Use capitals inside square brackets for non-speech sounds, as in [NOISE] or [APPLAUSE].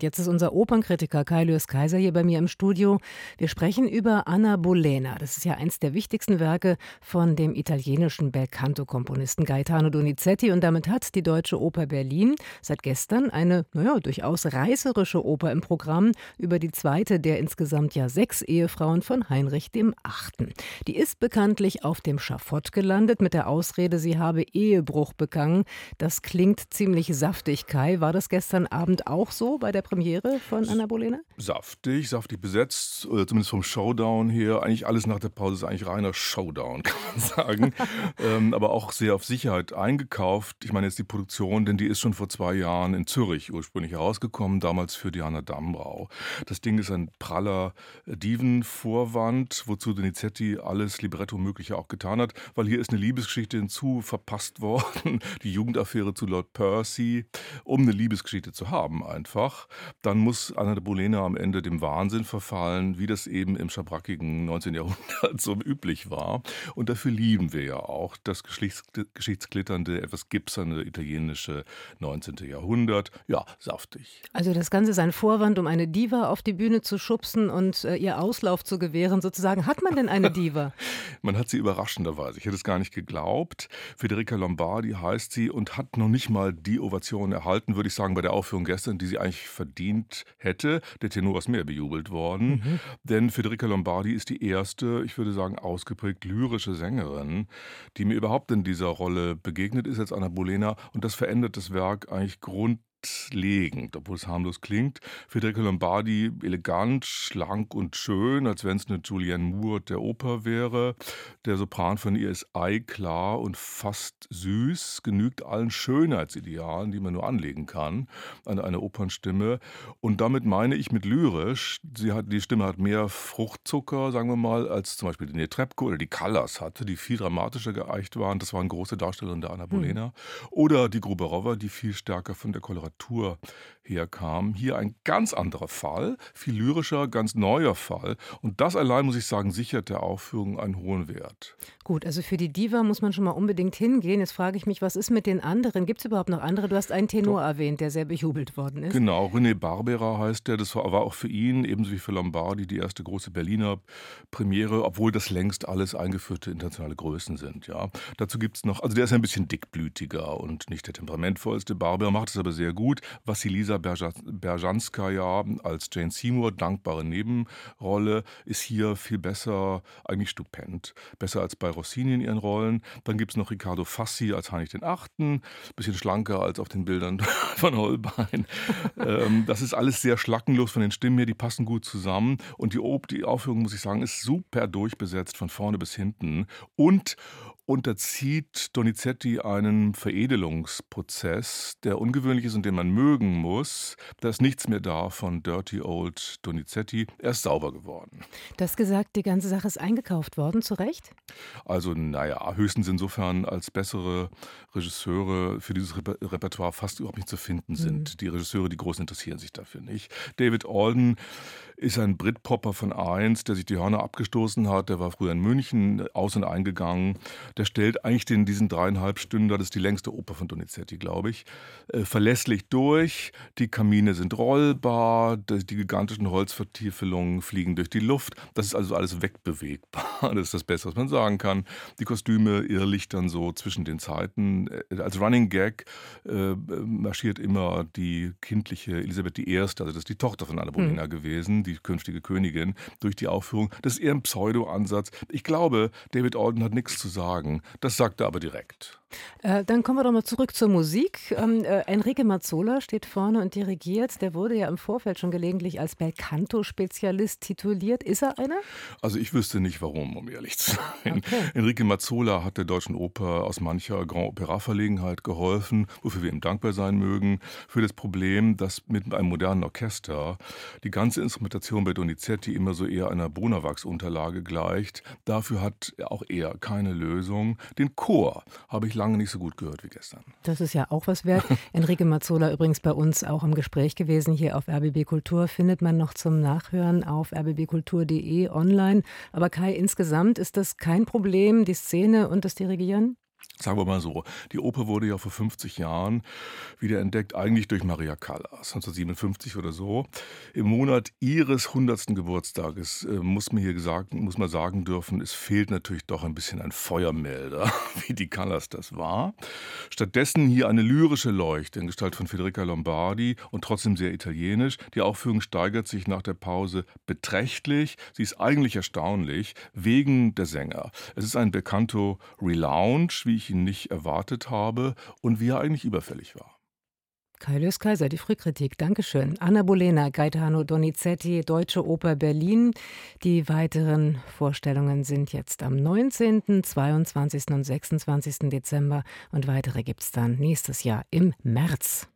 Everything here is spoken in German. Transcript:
Jetzt ist unser Opernkritiker Kai Lewis Kaiser hier bei mir im Studio. Wir sprechen über Anna Bolena. Das ist ja eins der wichtigsten Werke von dem italienischen Belcanto-Komponisten Gaetano Donizetti. Und damit hat die Deutsche Oper Berlin seit gestern eine, naja, durchaus reißerische Oper im Programm über die zweite der insgesamt ja sechs Ehefrauen von Heinrich dem Achten. Die ist bekanntlich auf dem Schafott gelandet mit der Ausrede, sie habe Ehebruch begangen. Das klingt ziemlich saftig, Kai. War das gestern Abend auch so bei der Premiere von Anna Bolena? Saftig, saftig besetzt, zumindest vom Showdown her. Eigentlich alles nach der Pause ist eigentlich reiner Showdown, [LAUGHS] kann man sagen. [LAUGHS] ähm, aber auch sehr auf Sicherheit eingekauft. Ich meine jetzt die Produktion, denn die ist schon vor zwei Jahren in Zürich ursprünglich herausgekommen, damals für Diana Dambrau. Das Ding ist ein praller Diven-Vorwand, wozu Donizetti alles Libretto Mögliche auch getan hat, weil hier ist eine Liebesgeschichte hinzu verpasst [LAUGHS] worden, die Jugendaffäre zu Lord Percy, um eine Liebesgeschichte zu haben einfach dann muss Anna de Bolena am Ende dem Wahnsinn verfallen, wie das eben im schabrackigen 19. Jahrhundert [LAUGHS] so üblich war. Und dafür lieben wir ja auch das geschichtsglitternde, etwas gipserne italienische 19. Jahrhundert. Ja, saftig. Also das Ganze ist ein Vorwand, um eine Diva auf die Bühne zu schubsen und äh, ihr Auslauf zu gewähren, sozusagen. Hat man denn eine Diva? [LAUGHS] man hat sie überraschenderweise. Ich hätte es gar nicht geglaubt. Federica Lombardi heißt sie und hat noch nicht mal die Ovation erhalten, würde ich sagen, bei der Aufführung gestern, die sie eigentlich verdient verdient hätte. Der Tenor ist mehr bejubelt worden. Mhm. Denn Federica Lombardi ist die erste, ich würde sagen, ausgeprägt lyrische Sängerin, die mir überhaupt in dieser Rolle begegnet ist als Anna Bolena. Und das verändert das Werk eigentlich grundlegend grundlegend, obwohl es harmlos klingt. Federica Lombardi elegant, schlank und schön, als wenn es eine Julianne Moore der Oper wäre. Der Sopran von ihr ist eiklar und fast süß, genügt allen Schönheitsidealen, die man nur anlegen kann an eine Opernstimme. Und damit meine ich mit lyrisch, sie hat, die Stimme hat mehr Fruchtzucker, sagen wir mal, als zum Beispiel die Netrebko oder die Callas hatte, die viel dramatischer geeicht waren. Das waren große Darstellerinnen der Anna hm. Bolena. Hm. Oder die Gruberova, die viel stärker von der Koloration Literatur herkam. Hier ein ganz anderer Fall, viel lyrischer, ganz neuer Fall. Und das allein, muss ich sagen, sichert der Aufführung einen hohen Wert. Gut, also für die Diva muss man schon mal unbedingt hingehen. Jetzt frage ich mich, was ist mit den anderen? Gibt es überhaupt noch andere? Du hast einen Tenor Doch. erwähnt, der sehr bejubelt worden ist. Genau, René Barbera heißt der. Das war, auch für ihn, ebenso wie für Lombardi, die erste große Berliner Premiere, obwohl das längst alles eingeführte internationale Größen sind. Ja. Dazu gibt es noch, also der ist ein bisschen dickblütiger und nicht der temperamentvollste. Barbera macht es aber sehr gut. Vassilisa Berjanskaya als Jane Seymour, dankbare Nebenrolle, ist hier viel besser, eigentlich stupend. Besser als bei Rossini in ihren Rollen. Dann gibt es noch Riccardo Fassi als Heinrich den Achten, bisschen schlanker als auf den Bildern [LAUGHS] von Holbein. ähm, das ist alles sehr schlackenlos von den Stimmen her, die passen gut zusammen. Und die, die Aufführung, muss ich sagen, ist super durchbesetzt von vorne bis hinten. Und unterzieht Donizetti einen Veredelungsprozess, der ungewöhnlich ist und den man mögen muss. Da ist nichts mehr da von Dirty Old Donizetti. Er ist sauber geworden. Du hast gesagt, die ganze Sache ist eingekauft worden, zu Recht? Also, naja, höchstens insofern, als bessere Regisseure für dieses Reper Repertoire fast überhaupt nicht zu finden sind. Mhm. Die Regisseure, die groß interessieren sich dafür nicht. David Alden ist ein Britpopper von eins, der sich die Hörner abgestoßen hat. Der war früher in München aus- und eingegangen. Der stellt eigentlich den, diesen dreieinhalb Stunden, das ist die längste Oper von Donizetti, glaube ich, äh, verlässlich durch. Die Kamine sind rollbar, die gigantischen Holzvertiefelungen fliegen durch die Luft. Das ist also alles wegbewegbar. [LAUGHS] Das ist das Beste, was man sagen kann. Die Kostüme irrlichtern so zwischen den Zeiten. Äh, als Running Gag äh, marschiert immer die kindliche Elisabeth I., also das ist die Tochter von Anna Bolena hm. gewesen, die künftige Königin, durch die Aufführung. Das ist eher ein Pseudo-Ansatz. Ich glaube, David Alden hat nichts zu sagen. Das sagt er aber direkt. Äh, dann kommen wir doch mal zurück zur Musik. Ähm, äh, Enrique Mazzola steht vorne und dirigiert. Der wurde ja im Vorfeld schon gelegentlich als Belcanto-Spezialist tituliert. Ist er einer? Also ich wüsste nicht warum, um ehrlich zu sein. Okay. Enrique Mazzola hat der Deutschen Oper aus mancher Grand Opera-Verlegenheit geholfen, wofür wir ihm dankbar sein mögen, für das Problem, dass mit einem modernen Orchester die ganze Instrumentation bei Donizetti immer so eher einer Bonawachs-Unterlage gleicht. Dafür hat auch er keine Lösung. Den Chor habe ich lange nicht so gut gehört wie gestern. Das ist ja auch was wert. [LAUGHS] Enrique Mazzola übrigens bei uns auch im Gespräch gewesen hier auf RBB Kultur. Findet man noch zum Nachhören auf rbbkultur.de online. Aber Kai, insgesamt ist das kein Problem, die Szene und das Dirigieren? Sagen wir mal so, die Oper wurde ja vor 50 Jahren wieder entdeckt, eigentlich durch Maria Callas, 1957 oder so. Im Monat ihres 100. Geburtstages äh, muss man hier gesagt, muss man sagen dürfen, es fehlt natürlich doch ein bisschen ein Feuermelder, [LAUGHS] wie die Callas das war. Stattdessen hier eine lyrische Leuchte in Gestalt von Federica Lombardi und trotzdem sehr italienisch. Die Aufführung steigert sich nach der Pause beträchtlich. Sie ist eigentlich erstaunlich, wegen der Sänger. Es ist ein Beccanto Relaunch, wie ich ihn nicht erwartet habe und wie er eigentlich überfällig war. Kaius Kaiser, die Frühkritik. Dankeschön. Anna Bolena, Gaetano Donizetti, Deutsche Oper Berlin. Die weiteren Vorstellungen sind jetzt am 19., 22. und 26. Dezember und weitere gibt es dann nächstes Jahr im März.